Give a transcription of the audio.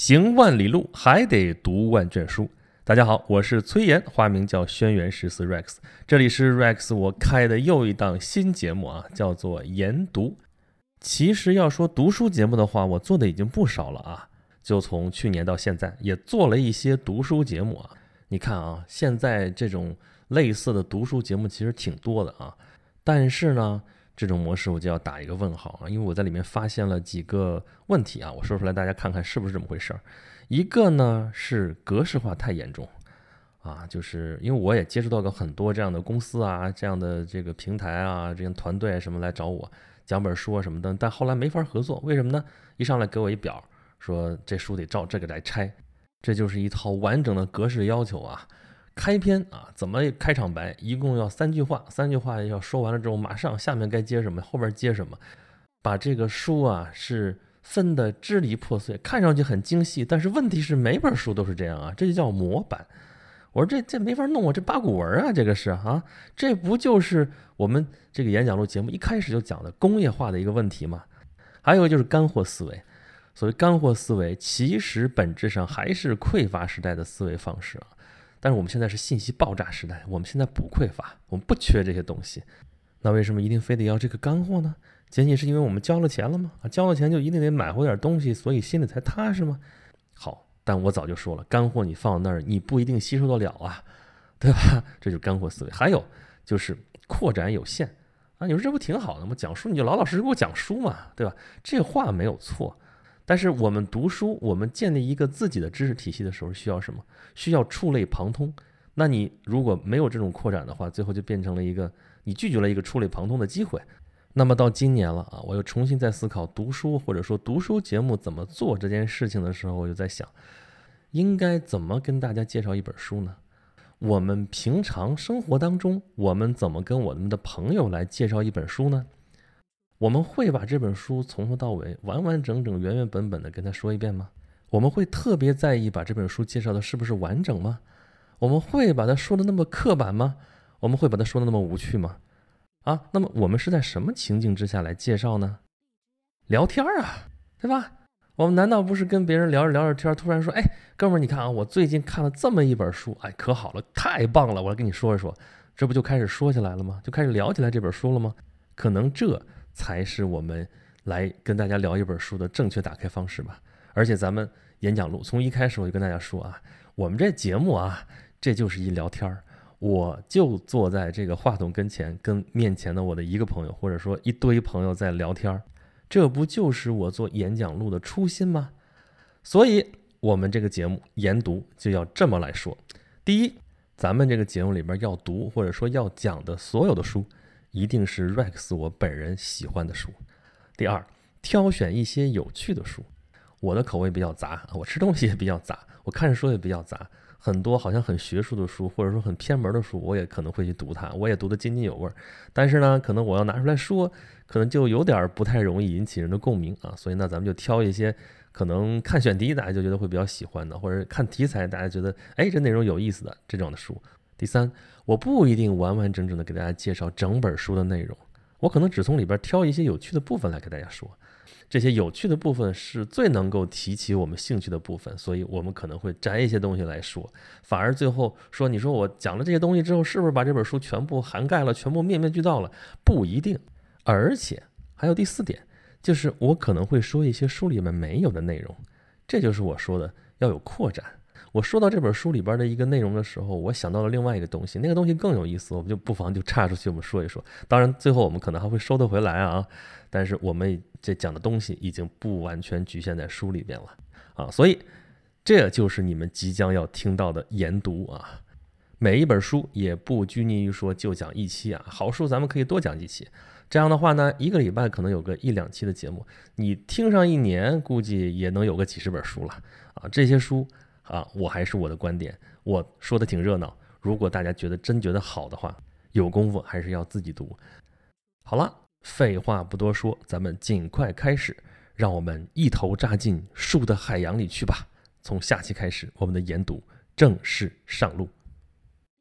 行万里路，还得读万卷书。大家好，我是崔岩，花名叫轩辕十四 Rex。这里是 Rex 我开的又一档新节目啊，叫做研读。其实要说读书节目的话，我做的已经不少了啊。就从去年到现在，也做了一些读书节目啊。你看啊，现在这种类似的读书节目其实挺多的啊。但是呢，这种模式我就要打一个问号啊，因为我在里面发现了几个问题啊，我说出来大家看看是不是这么回事儿。一个呢是格式化太严重啊，就是因为我也接触到过很多这样的公司啊、这样的这个平台啊、这样团队什么来找我讲本书啊什么的，但后来没法合作，为什么呢？一上来给我一表，说这书得照这个来拆，这就是一套完整的格式要求啊。开篇啊，怎么开场白？一共要三句话，三句话要说完了之后，马上下面该接什么，后边接什么，把这个书啊是分的支离破碎，看上去很精细，但是问题是每本书都是这样啊，这就叫模板。我说这这没法弄啊，这八股文啊，这个是啊，这不就是我们这个演讲录节目一开始就讲的工业化的一个问题吗？还有就是干货思维，所谓干货思维，其实本质上还是匮乏时代的思维方式啊。但是我们现在是信息爆炸时代，我们现在不匮乏，我们不缺这些东西。那为什么一定非得要这个干货呢？仅仅是因为我们交了钱了吗？啊，交了钱就一定得买回点东西，所以心里才踏实吗？好，但我早就说了，干货你放那儿，你不一定吸收得了啊，对吧？这就是干货思维。还有就是扩展有限啊，你说这不挺好的吗？讲书你就老老实实给我讲书嘛，对吧？这话没有错。但是我们读书，我们建立一个自己的知识体系的时候，需要什么？需要触类旁通。那你如果没有这种扩展的话，最后就变成了一个你拒绝了一个触类旁通的机会。那么到今年了啊，我又重新在思考读书或者说读书节目怎么做这件事情的时候，我就在想，应该怎么跟大家介绍一本书呢？我们平常生活当中，我们怎么跟我们的朋友来介绍一本书呢？我们会把这本书从头到尾完完整整、原原本本的跟他说一遍吗？我们会特别在意把这本书介绍的是不是完整吗？我们会把它说的那么刻板吗？我们会把它说的那么无趣吗？啊，那么我们是在什么情境之下来介绍呢？聊天儿啊，对吧？我们难道不是跟别人聊着聊着天，突然说：“哎，哥们儿，你看啊，我最近看了这么一本书，哎，可好了，太棒了，我来跟你说一说。”这不就开始说起来了吗？就开始聊起来这本书了吗？可能这。才是我们来跟大家聊一本书的正确打开方式吧。而且咱们演讲录从一开始我就跟大家说啊，我们这节目啊，这就是一聊天儿，我就坐在这个话筒跟前，跟面前的我的一个朋友或者说一堆朋友在聊天儿，这不就是我做演讲录的初心吗？所以，我们这个节目研读就要这么来说：第一，咱们这个节目里边要读或者说要讲的所有的书。一定是 Rex 我本人喜欢的书。第二，挑选一些有趣的书。我的口味比较杂，我吃东西也比较杂，我看书也比较杂。很多好像很学术的书，或者说很偏门的书，我也可能会去读它，我也读得津津有味儿。但是呢，可能我要拿出来说，可能就有点不太容易引起人的共鸣啊。所以呢，咱们就挑一些可能看选题大家就觉得会比较喜欢的，或者看题材大家觉得哎这内容有意思的这种的书。第三，我不一定完完整整的给大家介绍整本书的内容，我可能只从里边挑一些有趣的部分来给大家说。这些有趣的部分是最能够提起我们兴趣的部分，所以我们可能会摘一些东西来说。反而最后说，你说我讲了这些东西之后，是不是把这本书全部涵盖了，全部面面俱到了？不一定。而且还有第四点，就是我可能会说一些书里面没有的内容，这就是我说的要有扩展。我说到这本书里边的一个内容的时候，我想到了另外一个东西，那个东西更有意思，我们就不妨就岔出去，我们说一说。当然，最后我们可能还会收得回来啊。但是我们这讲的东西已经不完全局限在书里边了啊，所以这就是你们即将要听到的研读啊。每一本书也不拘泥于说就讲一期啊，好书咱们可以多讲几期。这样的话呢，一个礼拜可能有个一两期的节目，你听上一年，估计也能有个几十本书了啊。这些书。啊，我还是我的观点，我说的挺热闹。如果大家觉得真觉得好的话，有功夫还是要自己读。好了，废话不多说，咱们尽快开始，让我们一头扎进树的海洋里去吧。从下期开始，我们的研读正式上路。